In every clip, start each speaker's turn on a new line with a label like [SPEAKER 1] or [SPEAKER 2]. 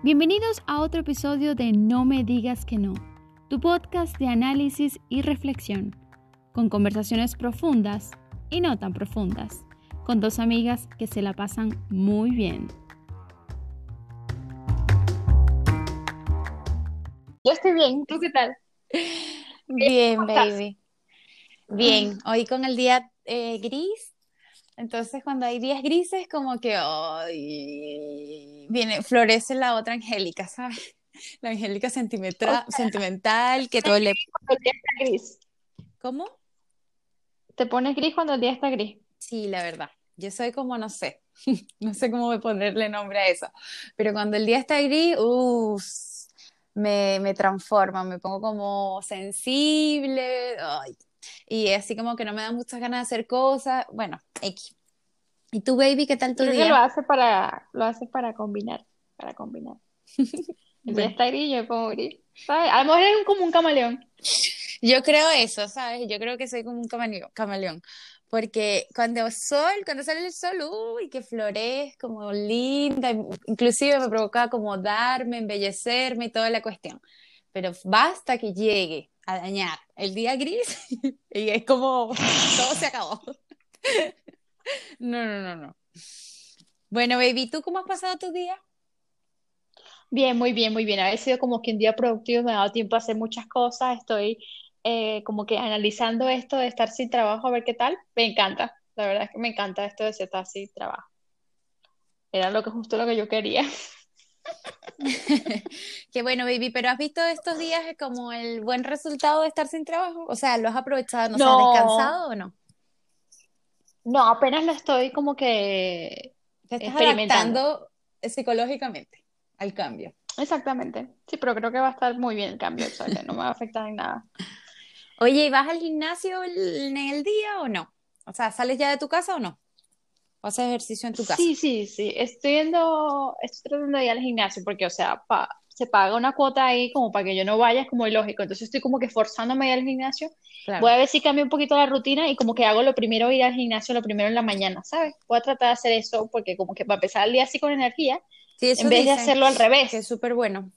[SPEAKER 1] Bienvenidos a otro episodio de No me digas que no, tu podcast de análisis y reflexión, con conversaciones profundas y no tan profundas, con dos amigas que se la pasan muy bien.
[SPEAKER 2] Yo estoy bien, ¿tú qué tal?
[SPEAKER 1] Bien, baby. Bien, hoy con el día eh, gris, entonces cuando hay días grises como que viene, florece la otra Angélica, ¿sabes? La Angélica sentimental, sentimental que todo le...
[SPEAKER 2] Cuando el día está gris.
[SPEAKER 1] ¿Cómo?
[SPEAKER 2] ¿Te pones gris cuando el día está gris?
[SPEAKER 1] Sí, la verdad. Yo soy como, no sé, no sé cómo ponerle nombre a eso, pero cuando el día está gris, uff, me, me transforma, me pongo como sensible, ay, y así como que no me da muchas ganas de hacer cosas, bueno, X. ¿Y tú, baby, qué tal tu
[SPEAKER 2] Creo que
[SPEAKER 1] día?
[SPEAKER 2] lo hace para, lo hace para combinar, para combinar. El día está gris, yo pongo gris. ¿Sabes? A lo mejor es como un camaleón.
[SPEAKER 1] yo creo eso, ¿sabes? Yo creo que soy como un camaleón, camaleón, porque cuando sol, cuando sale el sol, uy, que florezco, como linda, inclusive me provoca como darme, embellecerme y toda la cuestión, pero basta que llegue a dañar el día gris y es como todo se acabó. No, no, no, no. Bueno, baby, ¿tú cómo has pasado tu día?
[SPEAKER 2] Bien, muy bien, muy bien. Ha sido como que un día productivo, me ha dado tiempo a hacer muchas cosas. Estoy eh, como que analizando esto de estar sin trabajo, a ver qué tal. Me encanta, la verdad es que me encanta esto de estar sin trabajo. Era lo que justo lo que yo quería.
[SPEAKER 1] Qué bueno, baby, pero ¿has visto estos días como el buen resultado de estar sin trabajo? O sea, ¿lo has aprovechado? No sé, ¿has
[SPEAKER 2] No,
[SPEAKER 1] descansado o no?
[SPEAKER 2] no, apenas lo estoy como que
[SPEAKER 1] Te estás
[SPEAKER 2] experimentando.
[SPEAKER 1] adaptando psicológicamente al cambio.
[SPEAKER 2] Exactamente. Sí, pero creo que va a estar muy bien el cambio, o sea, que no me va a afectar en nada.
[SPEAKER 1] Oye, ¿y vas al gimnasio en el día o no? O sea, ¿sales ya de tu casa o no? ¿O haces ejercicio en tu casa?
[SPEAKER 2] Sí, sí, sí. Estoy yendo, estoy tratando de ir al gimnasio porque, o sea, pa- se paga una cuota ahí como para que yo no vaya, es como ilógico. Entonces estoy como que forzándome a ir al gimnasio. Voy a ver si cambio un poquito la rutina y como que hago lo primero ir al gimnasio, lo primero en la mañana, ¿sabes? Voy a tratar de hacer eso porque como que para empezar el día así con energía,
[SPEAKER 1] Sí, eso
[SPEAKER 2] en vez de hacerlo al
[SPEAKER 1] que es
[SPEAKER 2] revés.
[SPEAKER 1] súper bueno,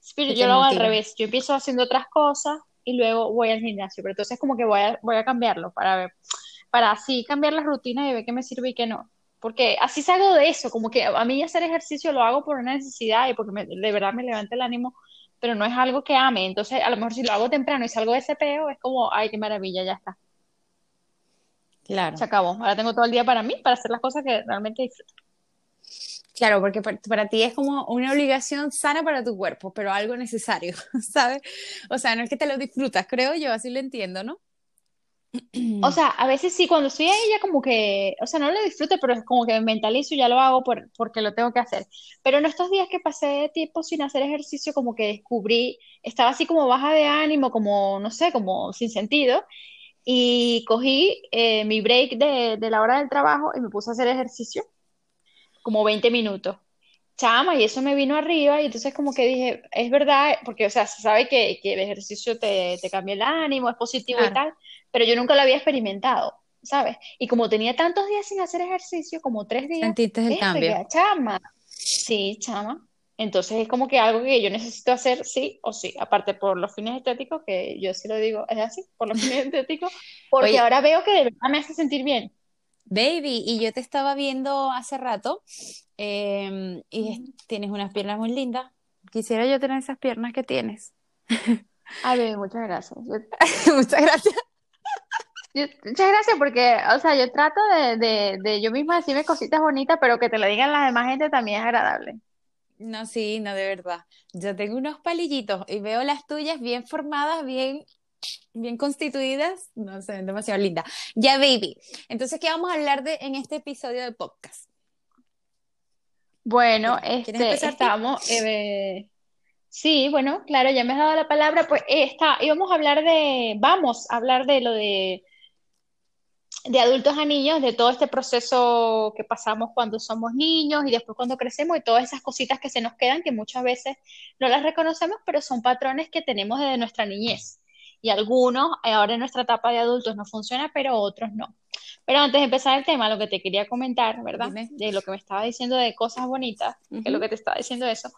[SPEAKER 2] Sí, Pero yo lo hago al revés. Yo empiezo haciendo otras cosas y luego voy al gimnasio. Pero entonces como que voy a, voy a cambiarlo para ver, para así cambiar las rutinas y ver qué me sirve y qué no. Porque así salgo de eso, como que a mí hacer ejercicio lo hago por una necesidad y porque me- de verdad me levanta el ánimo, pero no es algo que ame. Entonces, a lo mejor si lo hago temprano y salgo de ese peo, es como, ay, qué maravilla, ya está. Se
[SPEAKER 1] Claro.
[SPEAKER 2] acabó. Ahora tengo todo el día para mí, para hacer las cosas que realmente disfruto.
[SPEAKER 1] Claro, porque para, para ti es como una obligación sana para tu cuerpo, pero algo necesario, ¿sabes? O sea, no es que te lo disfrutas, creo yo, así lo entiendo, ¿no?
[SPEAKER 2] O sea, a veces sí, cuando estoy ahí ya como que, o sea, no lo disfruto, pero es como que me mentalizo y ya lo hago por, porque lo tengo que hacer. Pero en estos días que pasé tiempo sin hacer ejercicio, como que descubrí, estaba así como baja de ánimo, como, no sé, como sin sentido, y cogí eh, mi break de, de la hora del trabajo y me puse a hacer ejercicio, como 20 minutos. Chama, y eso me vino arriba, y entonces como que dije, es verdad, porque, o sea, se sabe que, que el ejercicio te, te cambia el ánimo, es positivo y tal, pero yo nunca lo había experimentado, ¿sabes? Y como tenía tantos días sin hacer ejercicio, como tres días,
[SPEAKER 1] sentiste el cambio.
[SPEAKER 2] chama, sí, chama. Entonces es como que algo que yo necesito hacer sí o sí, aparte por los fines estéticos, que yo sí lo digo, es así, por los fines estéticos, porque
[SPEAKER 1] Oye,
[SPEAKER 2] ahora veo que de verdad me hace sentir bien.
[SPEAKER 1] baby, y yo te estaba viendo hace rato, em, y tienes unas piernas muy lindas. Quisiera yo tener esas piernas que tienes.
[SPEAKER 2] Ay, bebé, muchas gracias.
[SPEAKER 1] Muchas gracias.
[SPEAKER 2] Yo- muchas gracias porque, o sea, yo trato de, de, de yo misma decirme cositas bonitas, pero que te lo digan las demás gente también es agradable.
[SPEAKER 1] No, sí, no, de verdad. Yo tengo unos palillitos y veo las tuyas bien formadas, bien, bien constituidas. No sé, demasiado lindas. Ya, baby. Entonces, ¿qué vamos a hablar de en este episodio de podcast?
[SPEAKER 2] Bueno,
[SPEAKER 1] ¿Quieres, quieres
[SPEAKER 2] este, estábamos, eh, sí, bueno, claro, ya me has dado la palabra, pues eh, está, íbamos a hablar de, vamos a hablar de lo de, de adultos a niños, de todo este proceso que pasamos cuando somos niños y después cuando crecemos y todas esas cositas que se nos quedan que muchas veces no las reconocemos, pero son patrones que tenemos desde nuestra niñez. Y algunos eh, ahora en nuestra etapa de adultos no funciona, pero otros no. Pero antes de empezar el tema, lo que te quería comentar, ¿verdad? De lo que me estaba diciendo de cosas bonitas, que es lo que te estaba diciendo eso,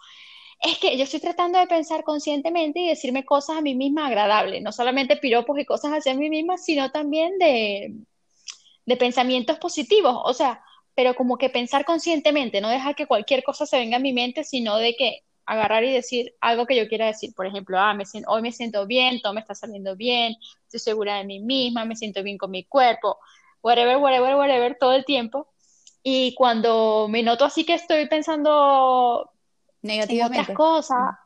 [SPEAKER 2] es que yo estoy tratando de pensar conscientemente y decirme cosas a mí misma agradables, no solamente piropos y cosas hacia mí misma, sino también de, de pensamientos positivos, o sea, pero como que pensar conscientemente, no dejar que cualquier cosa se venga a mi mente, sino de que agarrar y decir algo que yo quiera decir. Por ejemplo, ah, me siento, hoy me siento bien, todo me está saliendo bien, estoy segura de mí misma, me siento bien con mi cuerpo, whatever, whatever, whatever, todo el tiempo. Y cuando me noto así que estoy pensando
[SPEAKER 1] negativamente.
[SPEAKER 2] en otras cosas,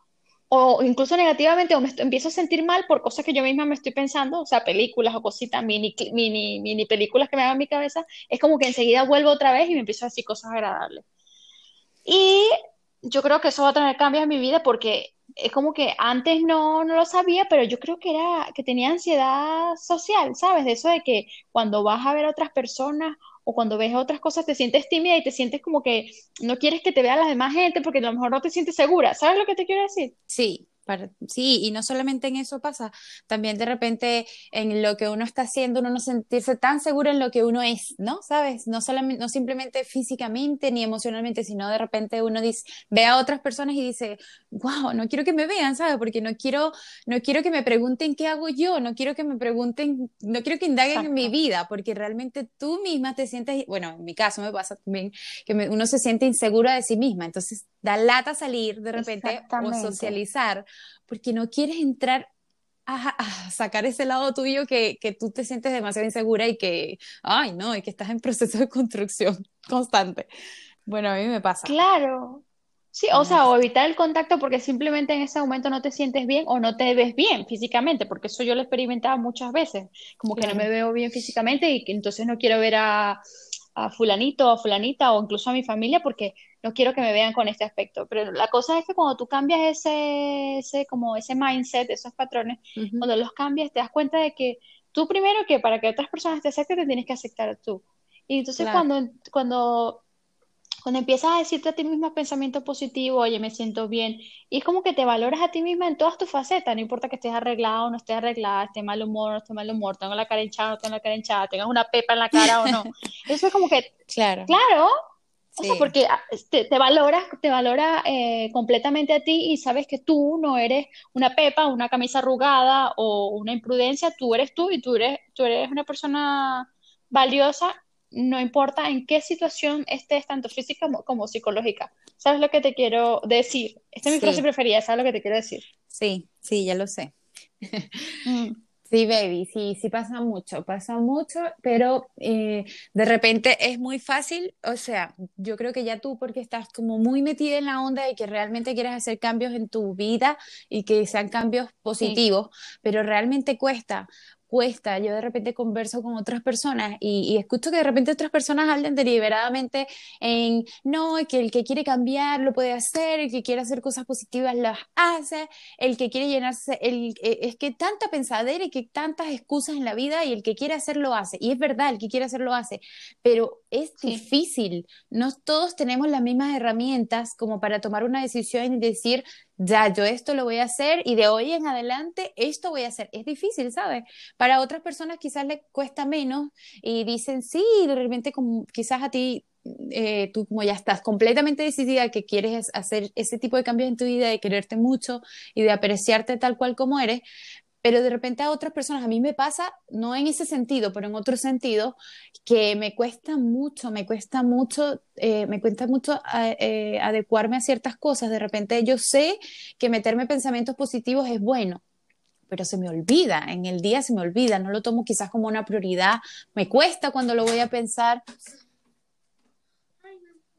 [SPEAKER 2] o incluso negativamente, o me empiezo a sentir mal por cosas que yo misma me estoy pensando, o sea, películas o cositas, mini, mini, mini películas que me hagan en mi cabeza, es como que enseguida vuelvo otra vez y me empiezo a decir cosas agradables. Y yo creo que eso va a tener cambios en mi vida porque es como que antes no, no lo sabía, pero yo creo que era que tenía ansiedad social, ¿sabes? De eso de que cuando vas a ver a otras personas o cuando ves otras cosas te sientes tímida y te sientes como que no quieres que te vean las demás gente porque a lo mejor no te sientes segura. ¿Sabes lo que te quiero decir?
[SPEAKER 1] Sí, sí, y no solamente en eso pasa, también de repente en lo que uno está haciendo, uno no sentirse tan seguro en lo que uno es, ¿no? ¿Sabes? No, solamente, no simplemente físicamente ni emocionalmente, sino de repente uno dice, ve a otras personas y dice, wow, no quiero que me vean, ¿sabes? Porque no quiero, no quiero que me pregunten qué hago yo, no quiero que me pregunten, no quiero que indaguen en mi vida, porque realmente tú misma te sientes, bueno, en mi caso me pasa también, que uno se siente insegura de sí misma, entonces da lata salir de repente o socializar porque no quieres entrar a, sacar ese lado tuyo que, que, tú te sientes demasiado insegura y que, ay, no, y que estás en proceso de construcción constante. Bueno, a mí me pasa.
[SPEAKER 2] Claro. Sí, o sea, o evitar el contacto porque simplemente en ese momento no te sientes bien o no te ves bien físicamente, porque eso yo lo he experimentado muchas veces, como que no me veo bien físicamente y que entonces no quiero ver a, a fulanito o a fulanita o incluso a mi familia porque no quiero que me vean con este aspecto. Pero la cosa es que cuando tú cambias ese, ese como ese mindset, esos patrones, cuando los cambias, te das cuenta de que tú primero que para que otras personas te acepten, te tienes que aceptar tú. Y entonces cuando, cuando, cuando empiezas a decirte a ti misma pensamiento positivo, oye, me siento bien, y es como que te valoras a ti misma en todas tus facetas, no importa que estés arreglado o no estés arreglada, esté mal humor o no esté mal humor, tengo la cara hinchada o no tengo la cara hinchada, tengas una pepa en la cara o no. Eso es como que, claro, claro o sea, porque ah, te, te valora, te valora eh, completamente a ti y sabes que tú no eres una pepa, una camisa arrugada o una imprudencia, tú eres tú y tú eres, tú eres una persona valiosa, no importa en qué situación estés, tanto física como, psicológica. ¿Sabes lo que te quiero decir? Esta es mi frase preferida, ¿sabes lo que te quiero decir?
[SPEAKER 1] Sí, sí, ya lo sé. Mm. Sí, baby, sí, sí pasa mucho, pasa mucho, pero eh, de repente es muy fácil, o sea, yo creo que ya tú porque estás como muy metida en la onda y que realmente quieres hacer cambios en tu vida y que sean cambios positivos, pero realmente cuesta, cuesta. Yo de repente converso con otras personas y, escucho que de repente otras personas hablan deliberadamente en, no, que el que quiere cambiar lo puede hacer, el que quiere hacer cosas positivas las hace, el que quiere llenarse, el, eh, es que tanta pensadera y que tantas excusas en la vida y el que quiere hacer lo hace. Y es verdad, el que quiere hacer lo hace, pero es difícil. No todos tenemos las mismas herramientas como para tomar una decisión y decir, ya, yo esto lo voy a hacer y de hoy en adelante esto voy a hacer. Es difícil, ¿sabes? Para otras personas quizás le cuesta menos y dicen, sí, de repente como, quizás a ti, eh, tú como ya estás completamente decidida que quieres hacer ese tipo de cambios en tu vida, de quererte mucho y de apreciarte tal cual como eres, pero de repente a otras personas, a mí me pasa, no en ese sentido, pero en otro sentido, que me cuesta mucho, me cuesta mucho, eh, me cuesta mucho eh, adecuarme a ciertas cosas. De repente yo sé que meterme pensamientos positivos es bueno, pero se me olvida, en el día se me olvida, no lo tomo quizás como una prioridad, me cuesta cuando lo voy a pensar.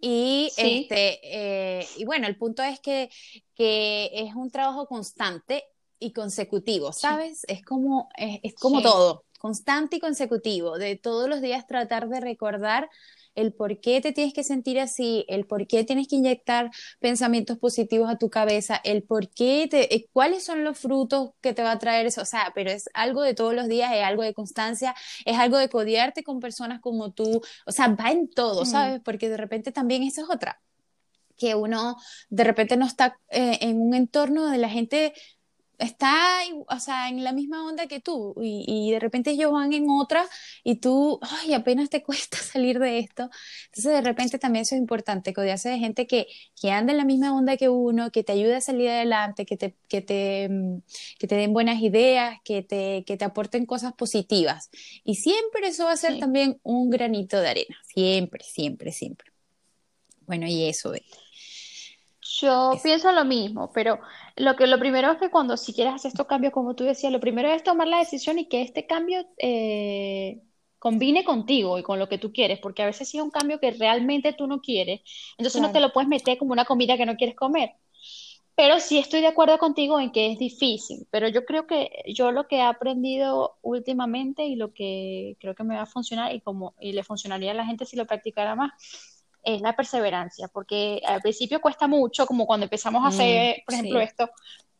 [SPEAKER 1] Y, este, eh, y bueno, el punto es que, que es un trabajo constante y consecutivo, ¿sabes? Es como, es, como todo, constante y consecutivo, de todos los días tratar de recordar el por qué te tienes que sentir así, el por qué tienes que inyectar pensamientos positivos a tu cabeza, el por qué, te, eh, cuáles son los frutos que te va a traer eso, o sea, pero es algo de todos los días, es algo de constancia, es algo de codiarte con personas como tú, o sea, va en todo, mm. ¿sabes? Porque de repente también eso es otra, que uno de repente no está eh, en un entorno de la gente está, o sea, en la misma onda que tú y, y, de repente ellos van en otra y tú, ay, apenas te cuesta salir de esto. Entonces, de repente también eso es importante, codearse de gente que, que anda en la misma onda que uno, que te ayude a salir adelante, que te, que te, que te den buenas ideas, que te, que te aporten cosas positivas. Y siempre eso va a ser también un granito de arena, siempre, siempre, siempre. Bueno, y eso.
[SPEAKER 2] Yo pienso lo mismo, pero lo que lo primero es que cuando si quieres hacer estos cambios, como tú decías, lo primero es tomar la decisión y que este cambio eh, combine contigo y con lo que tú quieres, porque a veces si es un cambio que realmente tú no quieres, entonces no te lo puedes meter como una comida que no quieres comer. Pero sí estoy de acuerdo contigo en que es difícil, pero yo creo que yo lo que he aprendido últimamente y lo que creo que me va a funcionar y como y le funcionaría a la gente si lo practicara más es la perseverancia, porque al principio cuesta mucho, como cuando empezamos a hacer, mm, por ejemplo, esto,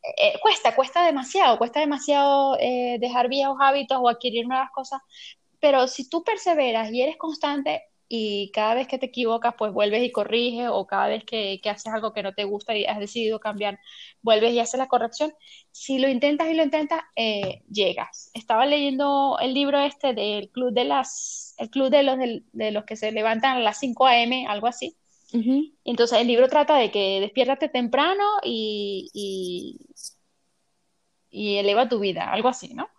[SPEAKER 2] eh, eh, cuesta, cuesta demasiado, cuesta demasiado eh, dejar viejos hábitos o adquirir nuevas cosas, pero si tú perseveras y eres constante y cada vez que te equivocas, pues vuelves y corriges, o cada vez que, que, haces algo que no te gusta y has decidido cambiar, vuelves y haces la corrección, si lo intentas y lo intentas, llegas. Estaba leyendo el libro este del Club de las el club de los, de, los que se levantan a las 5 a.m., algo así. Entonces el libro trata de que despiértate temprano y, y, eleva tu vida, algo así, ¿no?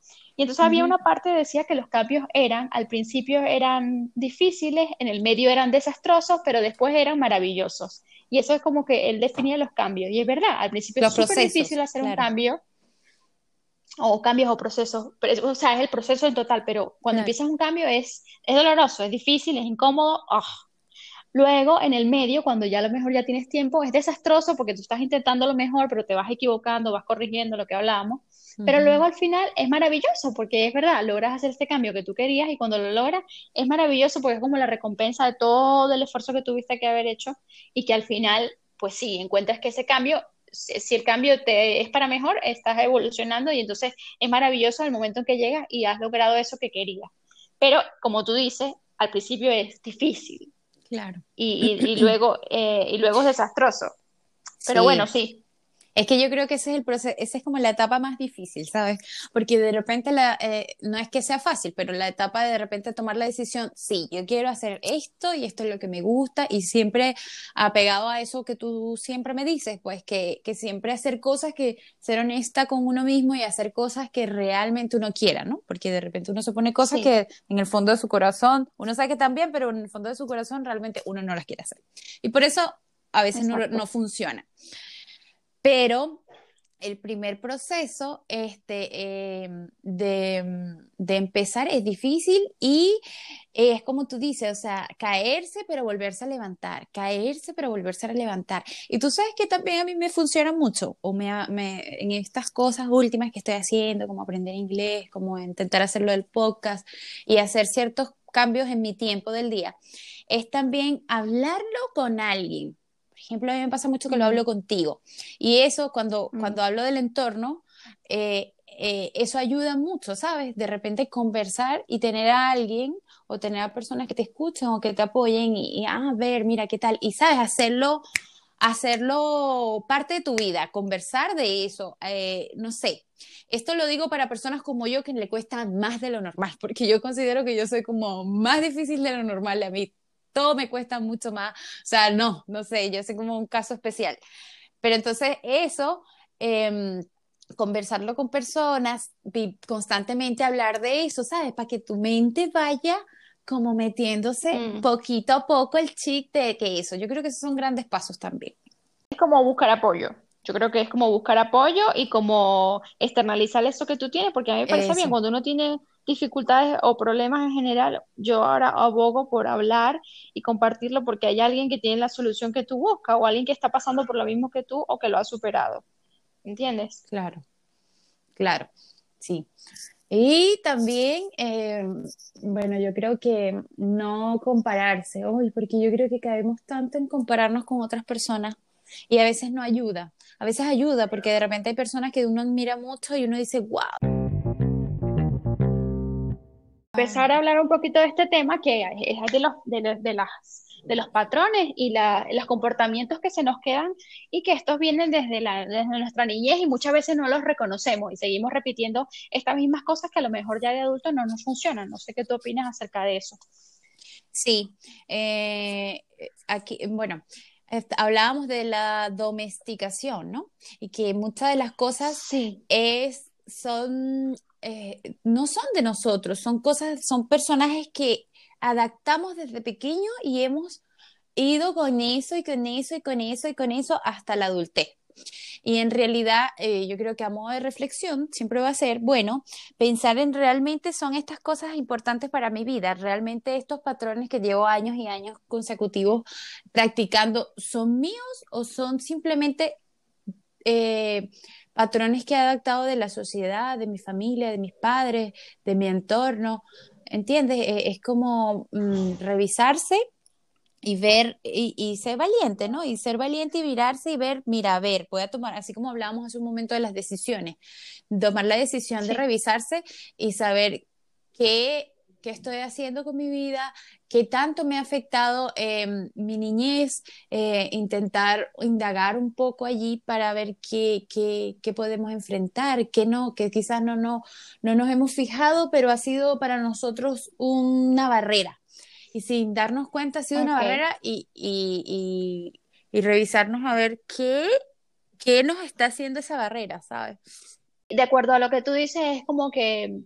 [SPEAKER 2] Y entonces había una parte que decía que los cambios eran, al principio eran difíciles, en el medio eran desastrosos, pero después eran maravillosos. Y eso es como que él definía los cambios. Y es verdad, al principio es súper difícil hacer un cambio, o cambios o procesos, o sea, es el proceso en total, pero cuando empiezas un cambio es, es doloroso, es difícil, es incómodo. Ah. Luego, en el medio, cuando ya a lo mejor ya tienes tiempo, es desastroso porque tú estás intentando lo mejor, pero te vas equivocando, vas corrigiendo lo que hablábamos. Pero luego al final es maravilloso porque es verdad, logras hacer este cambio que tú querías y cuando lo logras es maravilloso porque es como la recompensa de todo el esfuerzo que tuviste que haber hecho y que al final, pues sí, encuentras que ese cambio si el cambio te es para mejor, estás evolucionando y entonces es maravilloso el momento en que llegas y has logrado eso que querías. Pero como tú dices, al principio es difícil.
[SPEAKER 1] Claro.
[SPEAKER 2] Y, y, luego, eh, y luego es desastroso. Pero bueno, sí,
[SPEAKER 1] es que yo creo que ese es el proceso, esa es como la etapa más difícil, ¿sabes? Porque de repente la, eh, no es que sea fácil, pero la etapa de de repente tomar la decisión, sí, yo quiero hacer esto y esto es lo que me gusta y siempre apegado a eso que tú siempre me dices, pues que, que siempre hacer cosas que ser honesta con uno mismo y hacer cosas que realmente uno quiera, ¿no? Porque de repente uno se pone cosas que en el fondo de su corazón, uno sabe que también, pero en el fondo de su corazón realmente uno no las quiere hacer. Y por eso a veces no, no funciona. Pero el primer proceso este, em, de, de, empezar es difícil y es como tú dices, o sea, caerse pero volverse a levantar, caerse pero volverse a levantar. Y tú sabes que también a mí me funciona mucho, o me, me, en estas cosas últimas que estoy haciendo, como aprender inglés, como intentar hacerlo del podcast y hacer ciertos cambios en mi tiempo del día, es también hablarlo con alguien ejemplo, a mí me pasa mucho que lo hablo contigo. Y eso, cuando, cuando hablo del entorno, eh, eh, eso ayuda mucho, ¿sabes? De repente conversar y tener a alguien o tener a personas que te escuchen o que te apoyen y, ah, a ver, mira qué tal. Y, ¿sabes? Hacerlo hacerlo parte de tu vida, conversar de eso, eh, no sé. Esto lo digo para personas como yo que le cuesta más de lo normal, porque yo considero que yo soy como más difícil de lo normal a mí todo me cuesta mucho más. O sea, no, no sé, yo soy como un caso especial. Pero entonces eso, em, conversarlo con personas, constantemente hablar de eso, ¿sabes? Para que tu mente vaya como metiéndose mm. poquito a poco el chip de que eso. Yo creo que esos son grandes pasos también.
[SPEAKER 2] Es como buscar apoyo. Yo creo que es como buscar apoyo y como externalizar eso que tú tienes, porque a mí me parece bien cuando uno tiene dificultades o problemas en general, yo ahora abogo por hablar y compartirlo porque hay alguien que tiene la solución que tú buscas o alguien que está pasando por lo mismo que tú o que lo ha superado. ¿Entiendes?
[SPEAKER 1] Claro, claro, sí. Y también, eh, bueno, yo creo que no compararse hoy, porque yo creo que caemos tanto en compararnos con otras personas y a veces no ayuda. A veces ayuda porque de repente hay personas que uno admira mucho y uno dice, wow
[SPEAKER 2] empezar a hablar un poquito de este tema que es de los, de, las de los patrones y los comportamientos que se nos quedan y que estos vienen desde, la, desde nuestra niñez y muchas veces no los reconocemos y seguimos repitiendo estas mismas cosas que a lo mejor ya de adultos no nos funcionan. No sé qué tú opinas acerca de eso.
[SPEAKER 1] Sí, eh, aquí, bueno, hablábamos de la domesticación, ¿no? Y que muchas de las cosas es, son, eh, no son de nosotros, son cosas, son personajes que adaptamos desde pequeño y hemos ido con eso y con eso y con eso y con eso hasta la adultez. Y en realidad, eh, yo creo que a modo de reflexión siempre va a ser, bueno, pensar en realmente son estas cosas importantes para mi vida, realmente estos patrones que llevo años y años consecutivos practicando, ¿son míos o son simplemente eh, patrones que he adaptado de la sociedad, de mi familia, de mis padres, de mi entorno? ¿Entiendes? Eh, es como mm, revisarse y ver y, ser valiente, ¿no? Y ser valiente y mirarse y ver, mira, a ver, voy a tomar, así como hablábamos hace un momento de las decisiones, tomar la decisión de revisarse y saber qué, qué, estoy haciendo con mi vida, qué tanto me ha afectado em, mi niñez, eh, intentar indagar un poco allí para ver qué, qué, qué, podemos enfrentar, qué no, que quizás no, no, no nos hemos fijado, pero ha sido para nosotros una barrera y sin darnos cuenta ha sido una barrera y, y, y, revisarnos a ver qué, qué nos está haciendo esa barrera, ¿sabes?
[SPEAKER 2] De acuerdo a lo que tú dices, es como que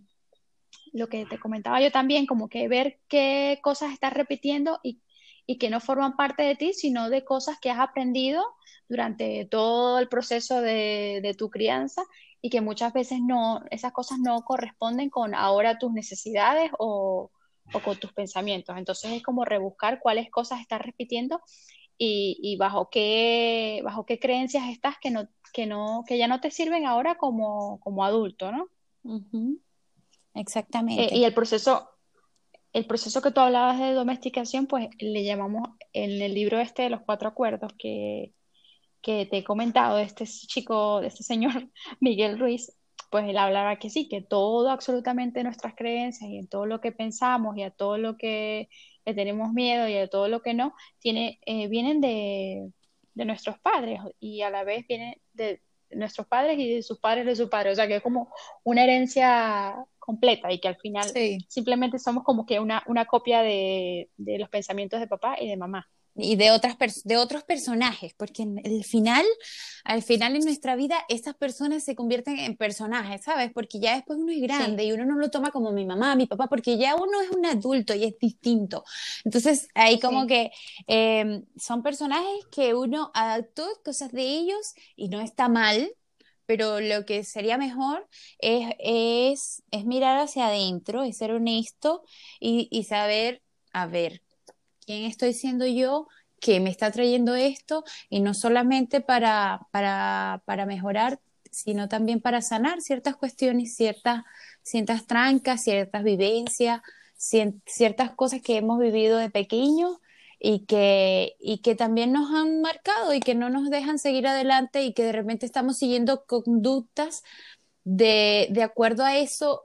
[SPEAKER 2] lo que te comentaba yo también, como que ver qué cosas estás repitiendo y, y que no forman parte de ti, sino de cosas que has aprendido durante todo el proceso de, de, tu crianza y que muchas veces no, esas cosas no corresponden con ahora tus necesidades o, o con tus pensamientos. Entonces es como rebuscar cuáles cosas estás repitiendo y, bajo qué bajo qué creencias estás que no que no que ya no te sirven ahora como, como adulto, ¿no?
[SPEAKER 1] Exactamente.
[SPEAKER 2] Eh, y el proceso el proceso que tú hablabas de domesticación, pues le llamamos en el libro este de los cuatro acuerdos que, que te he comentado de este chico, de este señor Miguel Ruiz, pues él hablaba que sí, que todo absolutamente nuestras creencias y en todo lo que pensamos y a todo lo que tenemos miedo y a todo lo que no, tiene, eh, vienen de, nuestros padres y a la vez vienen de nuestros padres y de sus padres de sus padres, o sea que es como una herencia completa y que al final simplemente somos como que una, una copia de, de los pensamientos de papá y de mamá
[SPEAKER 1] y de otras de otros personajes, porque en el final, al final en nuestra vida, estas personas se convierten en personajes, ¿sabes? Porque ya después uno es grande y uno no lo toma como mi mamá, mi papá, porque ya uno es un adulto y es distinto. Entonces, ahí como que em, son personajes que uno adaptó cosas de ellos y no está mal, pero lo que sería mejor es, es, es mirar hacia adentro, es ser honesto y, y saber, a ver, quién estoy siendo yo que me está trayendo esto y no solamente para, para, para mejorar, sino también para sanar ciertas cuestiones, ciertas, ciertas trancas, ciertas vivencias, ciertas cosas que hemos vivido de pequeños y que, y que también nos han marcado y que no nos dejan seguir adelante y que de repente estamos siguiendo conductas de, de acuerdo a eso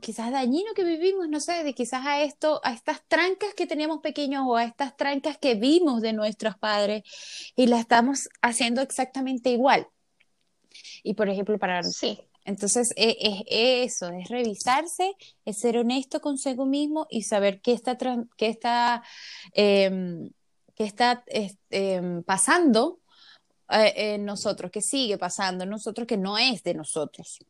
[SPEAKER 1] quizás dañino que vivimos, no sé, de quizás a esto, a estas trancas que teníamos pequeños o a estas trancas que vimos de nuestros padres y la estamos haciendo exactamente igual. Y por ejemplo, para...
[SPEAKER 2] Sí.
[SPEAKER 1] Entonces, es, eso, es revisarse, es ser honesto consigo mismo y saber qué está, qué está, em, qué está em, pasando eh, en nosotros, qué sigue pasando en nosotros, que no es de nosotros.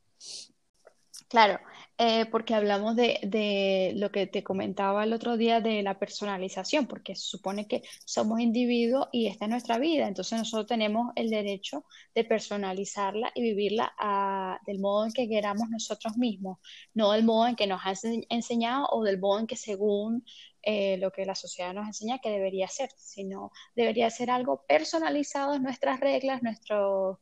[SPEAKER 2] Claro, eh, porque hablamos de, de, lo que te comentaba el otro día de la personalización, porque se supone que somos individuos y esta es nuestra vida, entonces nosotros tenemos el derecho de personalizarla y vivirla a, del modo en que queramos nosotros mismos, no del modo en que nos han enseñado o del modo en que según eh, lo que la sociedad nos enseña que debería ser, sino debería ser algo personalizado, nuestras reglas, nuestros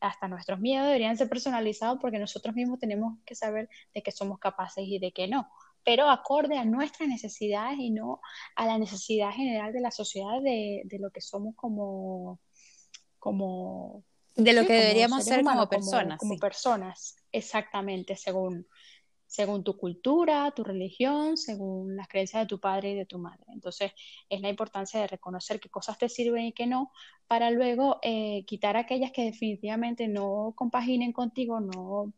[SPEAKER 2] hasta nuestros miedos deberían ser personalizados porque nosotros mismos tenemos que saber de qué somos capaces y de qué no, pero acorde a nuestras necesidades y no a la necesidad general de la sociedad de, de lo que somos como, como
[SPEAKER 1] de lo que deberíamos ser como personas.
[SPEAKER 2] Como, personas, exactamente, según, según tu cultura, tu religión, según las creencias de tu padre y de tu madre. Entonces, es la importancia de reconocer qué cosas te sirven y qué no, para luego eh, quitar aquellas que definitivamente no compaginen contigo, no,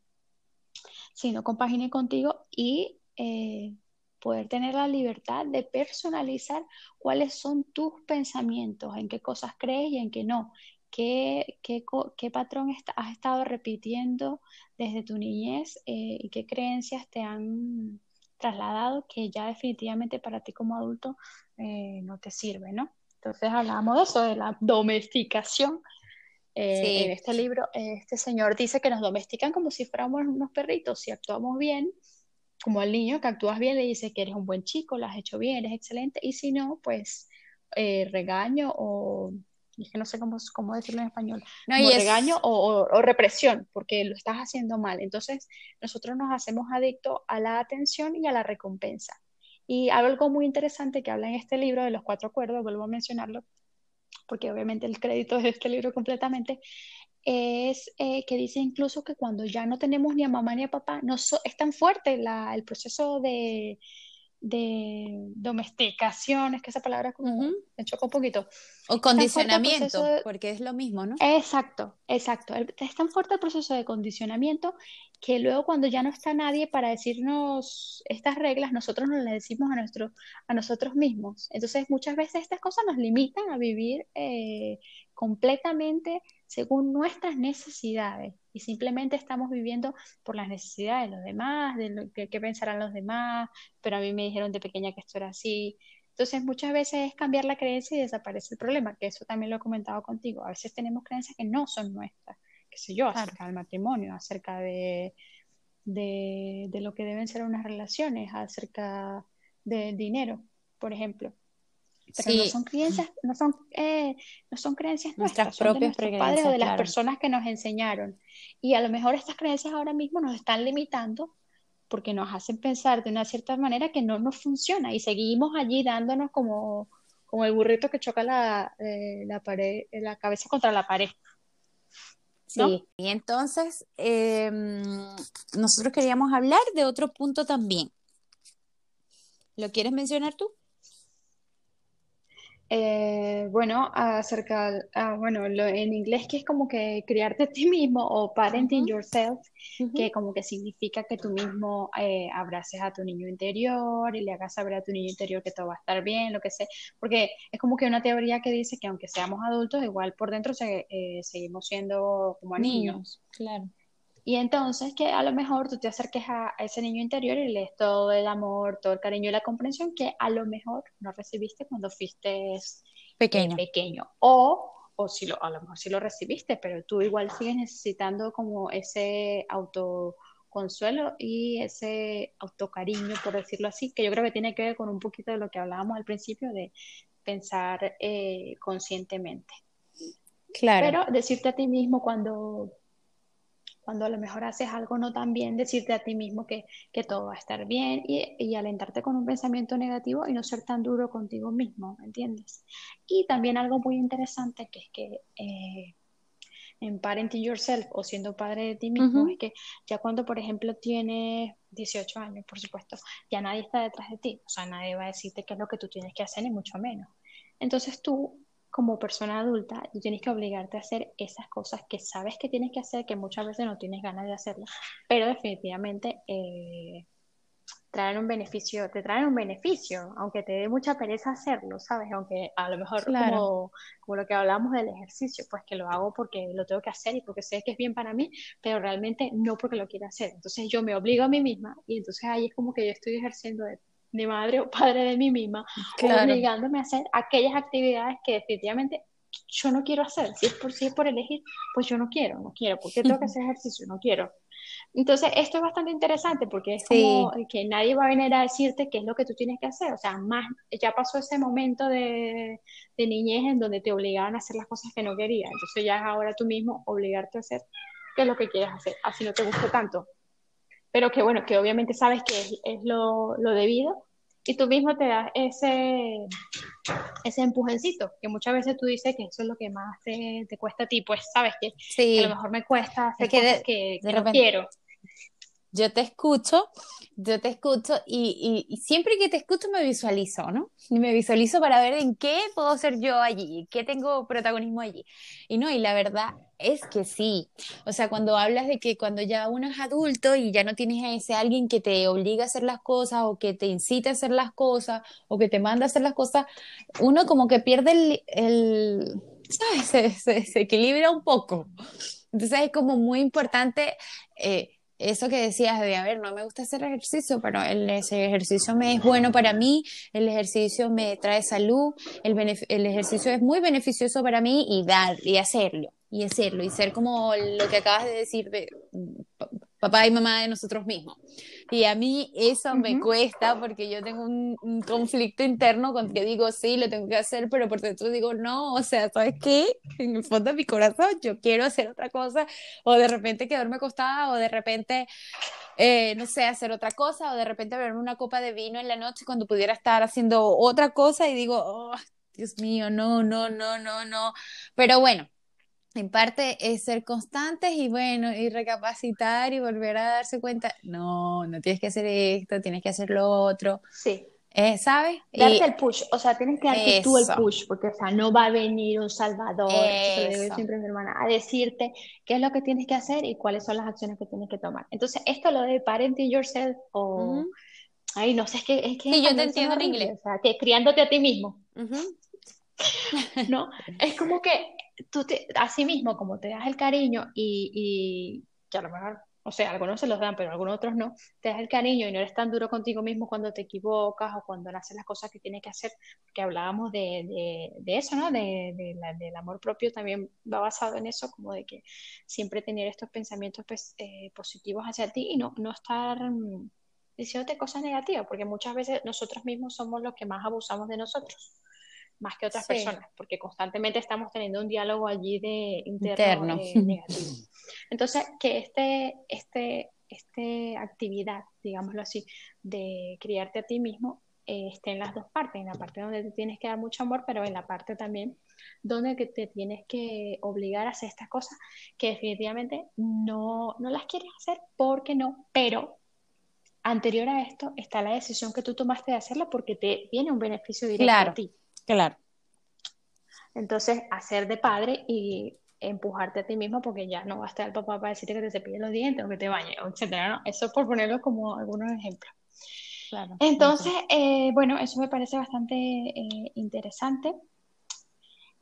[SPEAKER 2] si no compaginen contigo y eh, poder tener la libertad de personalizar cuáles son tus pensamientos, en qué cosas crees y en qué no, qué, qué, patrón has estado repitiendo desde tu niñez eh, y qué creencias te han trasladado que ya definitivamente para ti como adulto eh, no te sirve, ¿no? Entonces hablamos de eso, de la domesticación. Eh, en este libro, este señor dice que nos domestican como si fuéramos unos perritos, si actuamos bien, como al niño que actúas bien, le dice que eres un buen chico, lo has hecho bien, eres excelente, y si no, pues regaño o es que no sé cómo, cómo decirlo en español, no, como regaño o, represión, porque lo estás haciendo mal. Entonces, nosotros nos hacemos adictos a la atención y a la recompensa. Y algo muy interesante que habla en este libro de los cuatro acuerdos, vuelvo a mencionarlo, porque obviamente el crédito es de este libro completamente, es eh, que dice incluso que cuando ya no tenemos ni a mamá ni a papá, no es tan fuerte la, el proceso de, de domesticación, es que esa palabra como me choca un poquito.
[SPEAKER 1] O condicionamiento, porque es lo mismo, ¿no?
[SPEAKER 2] Exacto, exacto. Es tan fuerte el proceso de condicionamiento que luego cuando ya no está nadie para decirnos estas reglas, nosotros nos las decimos a, nuestro, a nosotros mismos. Entonces muchas veces estas cosas nos limitan a vivir eh, completamente según nuestras necesidades y simplemente estamos viviendo por las necesidades de los demás, de lo que, pensarán los demás, pero a mí me dijeron de pequeña que esto era así. Entonces muchas veces es cambiar la creencia y desaparece el problema, que eso también lo he comentado contigo. A veces tenemos creencias que no son nuestras, qué sé yo, acerca del matrimonio, acerca de, de, de lo que deben ser unas relaciones, acerca del dinero, por ejemplo pero no son creencias, no son, eh, no son creencias nuestras, propias de padres o de las personas que nos enseñaron. Y a lo mejor estas creencias ahora mismo nos están limitando porque nos hacen pensar de una cierta manera que no nos funciona y seguimos allí dándonos como, como el burrito que choca la, eh, la pared, la cabeza contra la pared.
[SPEAKER 1] Sí, y entonces em, nosotros queríamos hablar de otro punto también. ¿Lo quieres mencionar tú?
[SPEAKER 2] Eh, bueno, acerca, ah, bueno, lo, en inglés que es como que criarte a ti mismo o parenting yourself, que como que significa que tú mismo eh, abraces a tu niño interior y le hagas saber a tu niño interior que todo va a estar bien, lo que sea, porque es como que una teoría que dice que aunque seamos adultos, igual por dentro eh, seguimos siendo como niños.
[SPEAKER 1] Claro.
[SPEAKER 2] Y entonces que a lo mejor tú te acerques a, ese niño interior y le des todo el amor, todo el cariño y la comprensión que a lo mejor no recibiste cuando fuiste eh,
[SPEAKER 1] pequeño.
[SPEAKER 2] O, o si lo, a lo mejor sí lo recibiste, pero tú igual sigues necesitando como ese autoconsuelo y ese autocariño, por decirlo así, que yo creo que tiene que ver con un poquito de lo que hablábamos al principio de pensar eh, conscientemente.
[SPEAKER 1] Claro.
[SPEAKER 2] Pero decirte a ti mismo cuando cuando a lo mejor haces algo no tan bien, decirte a ti mismo que, todo va a estar bien y, alentarte con un pensamiento negativo y no ser tan duro contigo mismo, ¿me entiendes? Y también algo muy interesante que es que eh, en Parenting Yourself o siendo padre de ti mismo, es que ya cuando, por ejemplo, tienes 18 años, por supuesto, ya nadie está detrás de ti, o sea, nadie va a decirte qué es lo que tú tienes que hacer, ni mucho menos. Entonces tú como persona adulta, tú tienes que obligarte a hacer esas cosas que sabes que tienes que hacer, que muchas veces no tienes ganas de hacerlas, pero definitivamente eh, traen un beneficio, te traen un beneficio, aunque te dé mucha pereza hacerlo, ¿sabes? Aunque a lo mejor como, como, lo que hablamos del ejercicio, pues que lo hago porque lo tengo que hacer y porque sé que es bien para mí, pero realmente no porque lo quiero hacer. Entonces yo me obligo a mí misma y entonces ahí es como que yo estoy ejerciendo de de madre o padre de mí misma, obligándome a hacer aquellas actividades que definitivamente yo no quiero hacer. Si es por, si es por elegir, pues yo no quiero, no quiero, porque tengo que hacer ejercicio, no quiero. Entonces, esto es bastante interesante porque es como que nadie va a venir a decirte qué es lo que tú tienes que hacer. O sea, más, ya pasó ese momento de, de niñez en donde te obligaban a hacer las cosas que no querías. Entonces, ya es ahora tú mismo obligarte a hacer qué es lo que quieres hacer, así no te guste tanto. Pero que bueno, que obviamente sabes que es, es lo, lo debido y tú mismo te das ese, ese empujoncito, que muchas veces tú dices que eso es lo que más te, te cuesta a ti, pues sabes que, a lo mejor me cuesta hacer que cosas que, no quiero.
[SPEAKER 1] Yo te escucho, yo te escucho y, y, siempre que te escucho me visualizo, ¿no? Y me visualizo para ver en qué puedo ser yo allí, qué tengo protagonismo allí. Y no, y la verdad es que sí. O sea, cuando hablas de que cuando ya uno es adulto y ya no tienes a ese alguien que te obliga a hacer las cosas o que te incita a hacer las cosas o que te manda a hacer las cosas, uno como que pierde el, el ¿sabes? Se, se, equilibra un poco. Entonces es como muy importante eh, eso que decías de, a ver, no me gusta hacer ejercicio, pero el, ese ejercicio me es bueno para mí, el ejercicio me trae salud, el, el ejercicio es muy beneficioso para mí y dar y hacerlo y hacerlo y ser como lo que acabas de decir de papá y mamá de nosotros mismos. Y a mí eso me cuesta porque yo tengo un, conflicto interno con que digo, sí, lo tengo que hacer, pero por dentro digo, no, o sea, ¿sabes qué? En el fondo de mi corazón yo quiero hacer otra cosa, o de repente quedarme acostada, o de repente, eh, no sé, hacer otra cosa, o de repente beberme una copa de vino en la noche cuando pudiera estar haciendo otra cosa y digo, oh, Dios mío, no, no, no, no, no. Pero bueno, en parte es ser constantes y bueno, y recapacitar y volver a darse cuenta, no, no tienes que hacer esto, tienes que hacer lo otro.
[SPEAKER 2] Sí.
[SPEAKER 1] Eh, ¿Sabes?
[SPEAKER 2] Darte el push, o sea, tienes que darte tú el push, porque o sea, no va a venir un salvador, siempre mi hermana, a decirte qué es lo que tienes que hacer y cuáles son las acciones que tienes que tomar. Entonces, esto lo de parenting yourself o... Ay, no sé, es que... Es que
[SPEAKER 1] sí, yo te entiendo en inglés.
[SPEAKER 2] O sea, que criándote a ti mismo. ¿No? Es como que tú te, a sí mismo, como te das el cariño y, y a lo mejor, o sea, algunos se los dan, pero algunos otros no, te das el cariño y no eres tan duro contigo mismo cuando te equivocas o cuando no haces las cosas que tienes que hacer, porque hablábamos de, de, eso, ¿no? De, del amor propio también va basado en eso, como de que siempre tener estos pensamientos pues, eh, positivos hacia ti y no, no estar mm, diciéndote cosas negativas, porque muchas veces nosotros mismos somos los que más abusamos de nosotros más que otras personas, porque constantemente estamos teniendo un diálogo allí de interno, negativo. Entonces, que este, este, este actividad, digámoslo así, de criarte a ti mismo, eh, esté en las dos partes, en la parte donde te tienes que dar mucho amor, pero en la parte también donde que te tienes que obligar a hacer estas cosas que definitivamente no, no las quieres hacer porque no, pero anterior a esto está la decisión que tú tomaste de hacerla porque te viene un beneficio directo a ti.
[SPEAKER 1] Claro.
[SPEAKER 2] Entonces, hacer de padre y empujarte a ti mismo porque ya no va a estar el papá para decirte que te cepilles los dientes o que te bañes, etcétera, ¿no? Eso por ponerlo como algunos ejemplos. Claro, Entonces, eh, bueno, eso me parece bastante eh, interesante.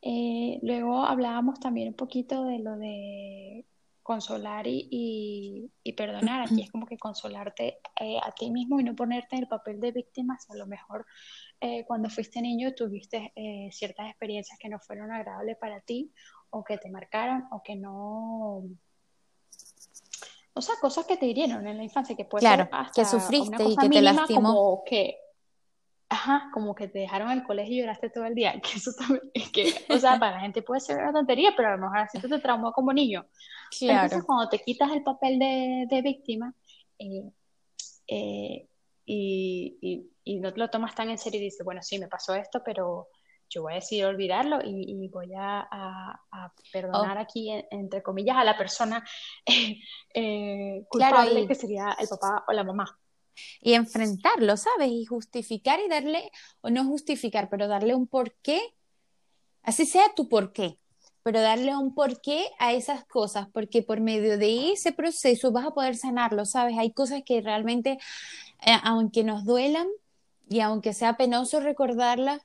[SPEAKER 2] Eh, luego hablábamos también un poquito de lo de consolar y, y, perdonar. Aquí es como que consolarte a ti mismo y no ponerte en el papel de víctima, a lo mejor eh, cuando fuiste niño tuviste eh, ciertas experiencias que no fueron agradables para ti o que te marcaron o que no... O sea, cosas que te hirieron en la infancia, que puede
[SPEAKER 1] claro, que sufriste y que te lastimó.
[SPEAKER 2] Como que, ajá, como que te dejaron al colegio y lloraste todo el día, que eso también, que, o sea, para la gente puede ser una tontería, pero a lo mejor así te traumó como niño. Claro. Entonces, cuando te quitas el papel de, de víctima, eh, eh y, y, no te lo tomas tan en serio y dices, bueno, sí, me pasó esto, pero yo voy a decidir olvidarlo y, voy a, perdonar oh. aquí, entre comillas, a la persona eh, culpable que sería el papá o la mamá.
[SPEAKER 1] Y enfrentarlo, ¿sabes? Y justificar y darle, o no justificar, pero darle un porqué, así sea tu porqué, pero darle un porqué a esas cosas, porque por medio de ese proceso vas a poder sanarlo, ¿sabes? Hay cosas que realmente eh, aunque nos duelan y aunque sea penoso recordarlas,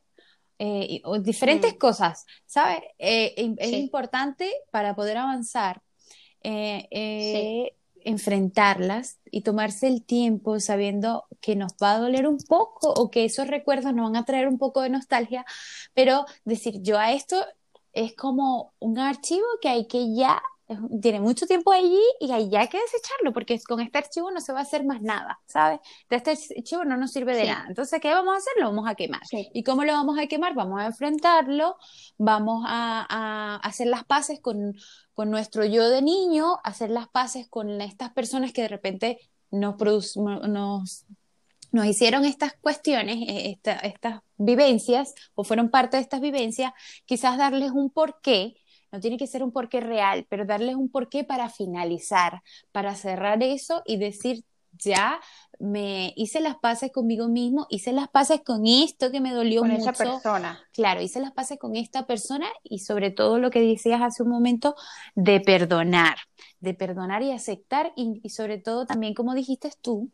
[SPEAKER 1] eh, o diferentes mm. cosas, ¿sabes? Eh, es importante para poder avanzar, enfrentarlas y tomarse el tiempo sabiendo que nos va a doler un poco o que esos recuerdos nos van a traer un poco de nostalgia, pero decir yo a esto es como un archivo que hay que ya tiene mucho tiempo allí y ahí ya hay que desecharlo porque con este archivo no se va a hacer más nada, ¿sabes? De este archivo no nos sirve de nada. Entonces, ¿qué vamos a hacer? Lo vamos a quemar. ¿Y cómo lo vamos a quemar? Vamos a enfrentarlo, vamos a, hacer las paces con, con, nuestro yo de niño, hacer las paces con estas personas que de repente nos, nos, nos hicieron estas cuestiones, eh, estas vivencias, o fueron parte de estas vivencias, quizás darles un porqué no tiene que ser un porqué real, pero darles un porqué para finalizar, para cerrar eso y decir, ya me hice las paces conmigo mismo, hice las paces con esto que me dolió
[SPEAKER 2] con
[SPEAKER 1] mucho.
[SPEAKER 2] esa persona.
[SPEAKER 1] Claro, hice las paces con esta persona y sobre todo lo que decías hace un momento de perdonar, de perdonar y aceptar y, y sobre todo también, como dijiste tú,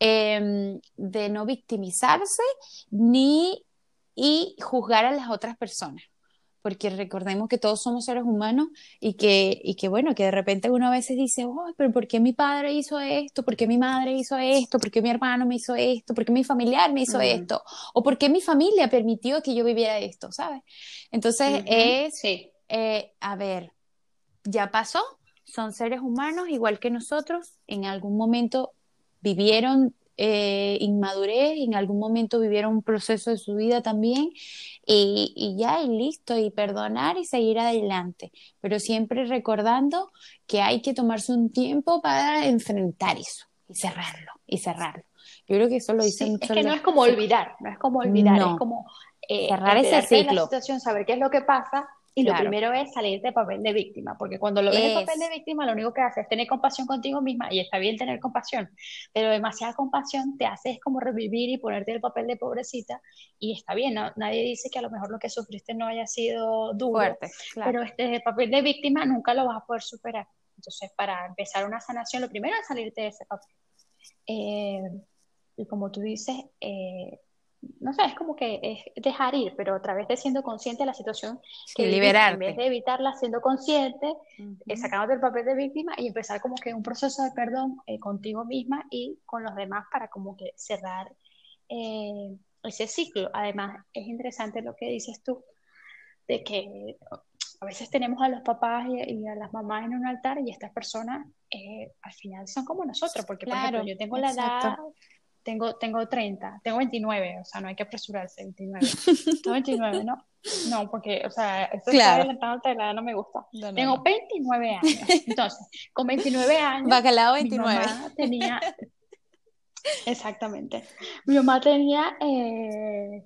[SPEAKER 1] eh, de no victimizarse ni y juzgar a las otras personas porque recordemos que todos somos seres humanos y que, y que bueno, que de repente uno a veces dice, oh, pero ¿por qué mi padre hizo esto? ¿Por qué mi madre hizo esto? ¿Por qué mi hermano me hizo esto? ¿Por qué mi familiar me hizo uh -huh. esto? ¿O por qué mi familia permitió que yo viviera esto? ¿Sabes? Entonces uh -huh. es,
[SPEAKER 2] sí.
[SPEAKER 1] eh, a ver, ya pasó, son seres humanos igual que nosotros, en algún momento vivieron eh, inmadurez, en algún momento vivieron un proceso de su vida también y, y, ya, y listo, y perdonar y seguir adelante, pero siempre recordando que hay que tomarse un tiempo para enfrentar eso y cerrarlo, y cerrarlo. Yo creo que eso lo dice
[SPEAKER 2] sí,
[SPEAKER 1] mucho.
[SPEAKER 2] Es que no es como olvidar, no es como olvidar, no. es como
[SPEAKER 1] eh, cerrar ese ciclo.
[SPEAKER 2] la situación, saber qué es lo que pasa y claro. lo primero es salir de papel de víctima, porque cuando lo ves en papel de víctima, lo único que haces es tener compasión contigo misma, y está bien tener compasión, pero demasiada compasión te hace es como revivir y ponerte el papel de pobrecita, y está bien, ¿no? nadie dice que a lo mejor lo que sufriste no haya sido duro,
[SPEAKER 1] Fuerte, claro.
[SPEAKER 2] pero este papel de víctima nunca lo vas a poder superar. Entonces, para empezar una sanación, lo primero es salirte de ese papel. Eh, y como tú dices, eh, no sé, es como que es dejar ir, pero a través de siendo consciente de la situación,
[SPEAKER 1] que liberarte.
[SPEAKER 2] en vez de evitarla, siendo consciente, uh -huh. eh, sacándote el papel de víctima y empezar como que un proceso de perdón eh, contigo misma y con los demás para como que cerrar eh, ese ciclo. Además, es interesante lo que dices tú, de que a veces tenemos a los papás y, y a las mamás en un altar y estas personas al final son como nosotros, porque
[SPEAKER 1] claro,
[SPEAKER 2] por ejemplo, yo tengo la edad tengo, tengo 30, tengo 29, o sea, no hay que apresurarse, 29. Tengo 29, ¿no? No, porque, o sea, esto
[SPEAKER 1] claro.
[SPEAKER 2] está adelantando la edad no me gusta.
[SPEAKER 1] No, no,
[SPEAKER 2] tengo
[SPEAKER 1] no.
[SPEAKER 2] 29 años. Entonces, con 29 años.
[SPEAKER 1] Bacalao 29.
[SPEAKER 2] Mi mamá tenía. Exactamente. Mi mamá tenía. Eh,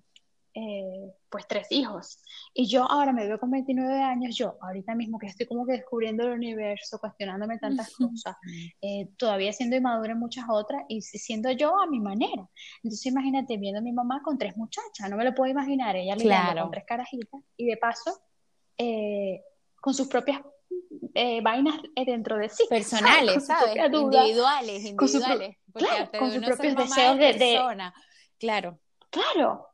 [SPEAKER 2] eh, pues tres hijos. Y yo ahora me veo con 29 años, yo ahorita mismo que estoy como que descubriendo el universo, cuestionándome tantas cosas, eh, todavía siendo inmadura en muchas otras y siendo yo a mi manera. Entonces imagínate viendo a mi mamá con tres muchachas, no me lo puedo imaginar, ella
[SPEAKER 1] claro.
[SPEAKER 2] con tres carajitas y de paso eh, con sus propias eh, vainas dentro de sí.
[SPEAKER 1] Personales, ¿sabes? ¿sabes? Individuales, individuales.
[SPEAKER 2] Con, su claro, con sus propios deseos de, de...
[SPEAKER 1] Claro.
[SPEAKER 2] Claro,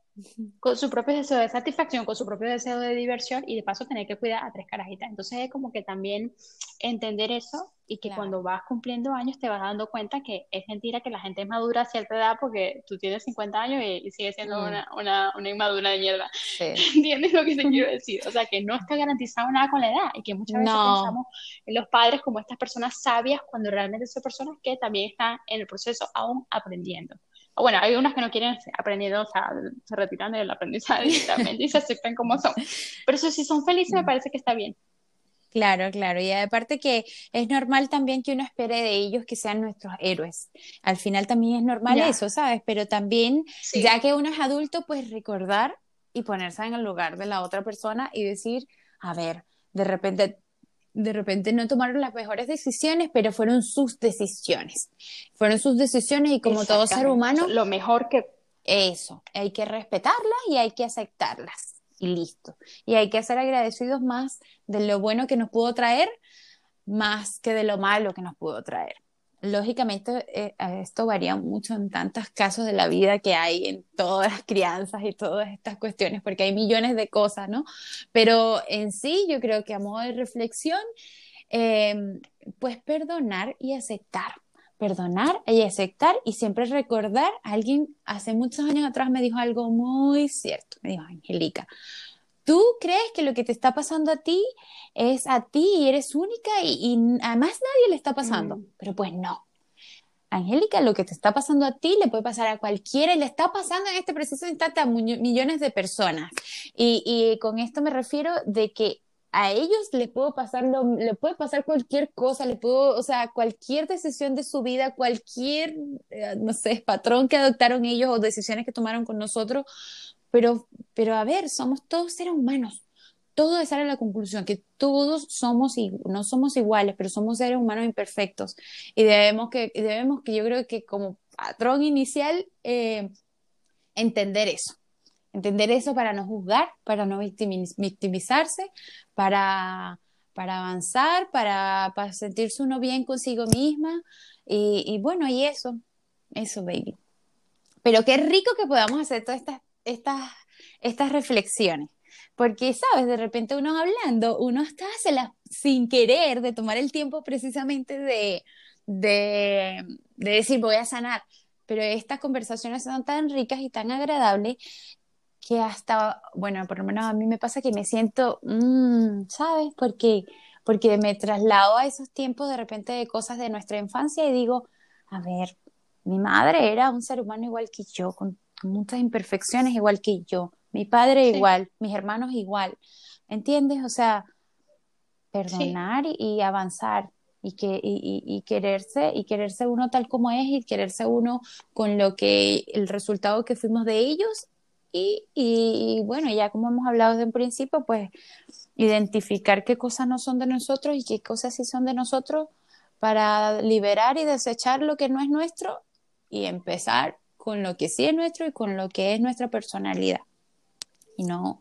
[SPEAKER 2] con su propio deseo de satisfacción, con su propio deseo de diversión y de paso tener que cuidar a tres carajitas. Entonces es como que también entender eso y que
[SPEAKER 1] Claro.
[SPEAKER 2] cuando vas cumpliendo años te vas dando cuenta que es mentira que la gente es madura a cierta edad porque tú tienes 50 años y, y sigues siendo
[SPEAKER 1] Mm.
[SPEAKER 2] una, una, una inmadura de mierda.
[SPEAKER 1] Sí.
[SPEAKER 2] ¿Entiendes lo que te quiero decir? O sea, que no está garantizado nada con la edad y que muchas veces
[SPEAKER 1] No.
[SPEAKER 2] pensamos en los padres como estas personas sabias cuando realmente son personas que también están en el proceso aún aprendiendo. Bueno, hay unas que no quieren aprender, o sea, se retiran del aprendizaje directamente y se aceptan como son. Pero eso si son felices me parece que está bien.
[SPEAKER 1] Claro, claro. Y aparte que es normal también que uno espere de ellos que sean nuestros héroes. Al final también es normal
[SPEAKER 2] Ya.
[SPEAKER 1] eso, ¿sabes? Pero también,
[SPEAKER 2] Sí.
[SPEAKER 1] ya que uno es adulto, pues recordar y ponerse en el lugar de la otra persona y decir, a ver, de repente, de repente no tomaron las mejores decisiones, pero fueron sus decisiones. Fueron sus decisiones y como todo ser humano,
[SPEAKER 2] Lo mejor que
[SPEAKER 1] eso, hay que respetarlas y hay que aceptarlas. Y listo. Y hay que ser agradecidos más de lo bueno que nos pudo traer, más que de lo malo que nos pudo traer. Lógicamente, eh, esto varía mucho en tantos casos de la vida que hay en todas las crianzas y todas estas cuestiones, porque hay millones de cosas, ¿no? Pero en sí, yo creo que a modo de reflexión, eh, pues perdonar y aceptar perdonar y aceptar y siempre recordar. Alguien hace muchos años atrás me dijo algo muy cierto. Me dijo, Angélica, tú crees que lo que te está pasando a ti es a ti y eres única y, y a más nadie le está pasando.
[SPEAKER 2] Mm.
[SPEAKER 1] Pero pues no. Angélica, lo que te está pasando a ti le puede pasar a cualquiera y le está pasando en este preciso instante a millones de personas. Y, y con esto me refiero de que a ellos les puedo pasar lo, le puede pasar cualquier cosa, le puedo, o sea, cualquier decisión de su vida, cualquier, eh, no sé, patrón que adoptaron ellos o decisiones que tomaron con nosotros, pero, pero a ver, somos todos seres humanos, todo sale a la conclusión que todos somos, no somos iguales, pero somos seres humanos imperfectos y debemos que, debemos que yo creo que como patrón inicial, eh, entender eso. Entender eso para no juzgar, para no victimizarse, para, para avanzar, para, para sentirse uno bien consigo misma. Y, y bueno, y eso, eso, baby. Pero qué rico que podamos hacer todas estas, estas, estas reflexiones. Porque, ¿sabes? De repente uno hablando, uno está sin querer de tomar el tiempo precisamente de, de, de decir voy a sanar. Pero estas conversaciones son tan ricas y tan agradables que hasta, bueno, por lo menos a mí me pasa que me siento, mmm, ¿sabes? Porque, porque me traslado a esos tiempos de repente de cosas de nuestra infancia y digo, a ver, mi madre era un ser humano igual que yo, con muchas imperfecciones igual que yo, mi padre igual, mis hermanos igual, ¿entiendes? O sea, perdonar y, avanzar y, que, y, y, quererse y quererse uno tal como es y quererse uno con lo que el resultado que fuimos de ellos y, y, bueno, ya como hemos hablado desde un principio, pues identificar qué cosas no son de nosotros y qué cosas sí son de nosotros para liberar y desechar lo que no es nuestro y empezar con lo que sí es nuestro y con lo que es nuestra personalidad. Y no,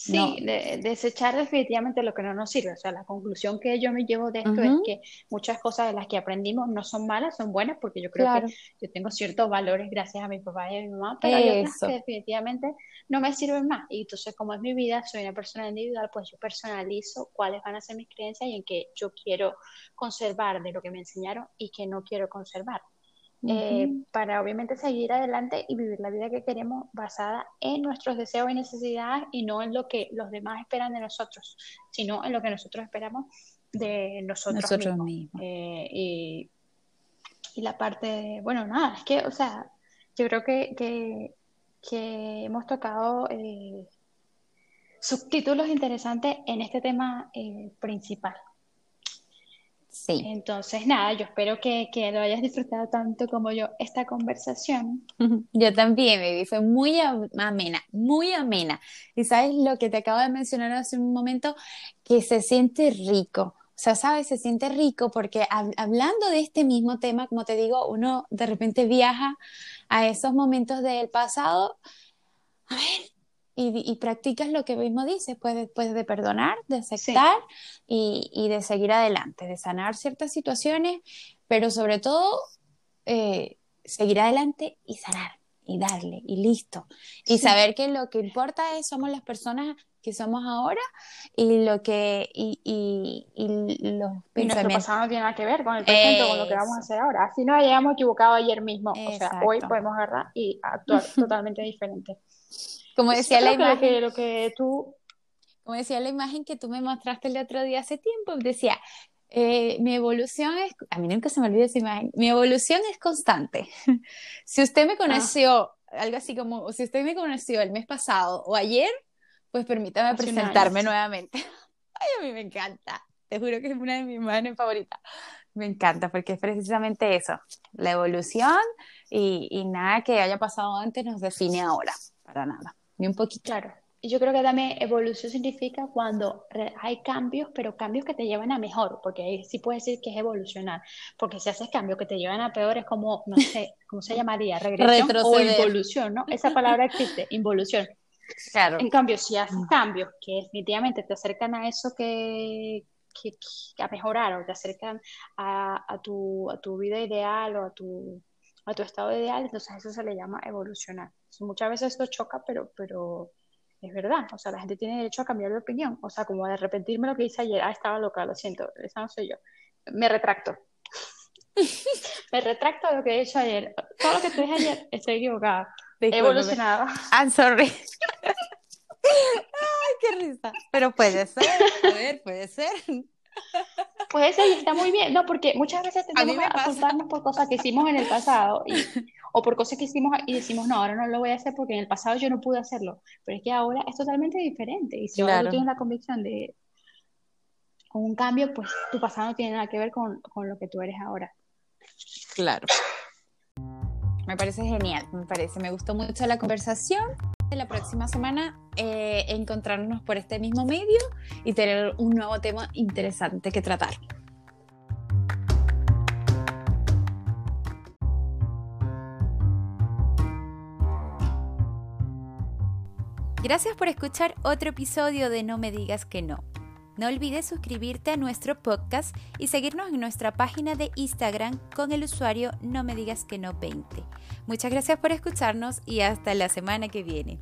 [SPEAKER 2] Sí, desechar definitivamente lo que no nos sirve. O sea, la conclusión que yo me llevo de esto es que muchas cosas de las que aprendimos no son malas, son buenas, porque yo creo que yo tengo ciertos valores gracias a mi papá y a mi mamá, pero hay otras que definitivamente no me sirven más. Y entonces, como es mi vida, soy una persona individual, pues yo personalizo cuáles van a ser mis creencias y en qué yo quiero conservar de lo que me enseñaron y que no quiero conservar. Eh, para obviamente seguir adelante y vivir la vida que queremos basada en nuestros deseos y necesidades y no en lo que los demás esperan de nosotros, sino en lo que nosotros esperamos de nosotros, mismos. Eh, y, y, la parte, bueno, nada, es que, o sea, yo creo que, que, que hemos tocado eh, subtítulos interesantes en este tema principal.
[SPEAKER 1] Sí.
[SPEAKER 2] Entonces, nada, yo espero que, que, lo hayas disfrutado tanto como yo esta conversación.
[SPEAKER 1] Yo también, baby, fue muy amena, muy amena. Y sabes lo que te acabo de mencionar hace un momento, que se siente rico. O sea, sabes, se siente rico porque hablando de este mismo tema, como te digo, uno de repente viaja a esos momentos del pasado. A ver, y, practicas lo que mismo dices, pues después de perdonar, de aceptar y, de seguir adelante, de sanar ciertas situaciones, pero sobre todo eh, seguir adelante y sanar y darle y listo. Y saber que lo que importa es somos las personas que somos ahora y lo que y, y, y los
[SPEAKER 2] y nuestro pasado no tiene nada que ver con el presente con lo que vamos a hacer ahora. Así nos hayamos equivocado ayer mismo. O sea hoy podemos agarrar y actuar totalmente diferente
[SPEAKER 1] como decía la imagen.
[SPEAKER 2] Que, lo que tú.
[SPEAKER 1] Como decía la imagen que tú me mostraste el otro día hace tiempo, decía. Eh, mi evolución es, a mí nunca se me olvida esa imagen, mi evolución es constante. si usted me conoció, algo así como, si usted me conoció el mes pasado o ayer, pues permítame presentarme nuevamente. Ay, a mí me encanta, te juro que es una de mis imágenes favoritas. Me encanta porque es precisamente eso, la evolución y, y nada que haya pasado antes nos define ahora, para nada ni un poquito.
[SPEAKER 2] Claro. Yo creo que también evolución significa cuando hay cambios, pero cambios que te llevan a mejor, porque ahí sí puedes decir que es evolucionar, porque si haces cambios que te llevan a peor es como, no sé, ¿cómo se llamaría? Regresión o involución, ¿no? Esa palabra existe, involución.
[SPEAKER 1] Claro.
[SPEAKER 2] En cambio, si haces cambios que definitivamente te acercan a eso que, que, a mejorar o te acercan a, a, tu, a tu vida ideal o a tu a tu estado ideal, entonces eso se le llama evolucionar. Muchas veces esto choca, pero, pero es verdad, o sea, la gente tiene derecho a cambiar de opinión, o sea, como de repetirme lo que hice ayer, ah, estaba loca, lo siento, esa no soy yo, me retracto. me retracto de lo que he hecho ayer. Todo lo que te dije ayer, estoy equivocada. Evolucionado.
[SPEAKER 1] I'm sorry. Ay, qué risa. Pero puede ser, a ver, puede ser.
[SPEAKER 2] Puede ser y está muy bien, no, porque muchas veces tenemos que apuntarnos por cosas que hicimos en el pasado o por cosas que hicimos y decimos, no, ahora no lo voy a hacer porque en el pasado yo no pude hacerlo, pero es que ahora es totalmente diferente y si ahora tú tienes la convicción de con un cambio, pues tu pasado no tiene nada que ver con, con lo que tú eres ahora.
[SPEAKER 1] Claro. Me parece genial, me parece, me gustó mucho la conversación. La próxima semana eh, encontrarnos por este mismo medio y tener un nuevo tema interesante que tratar. Gracias por escuchar otro episodio de No me digas que no. No olvides suscribirte a nuestro podcast y seguirnos en nuestra página de Instagram con el usuario No me digas que no 20. Muchas gracias por escucharnos y hasta la semana que viene.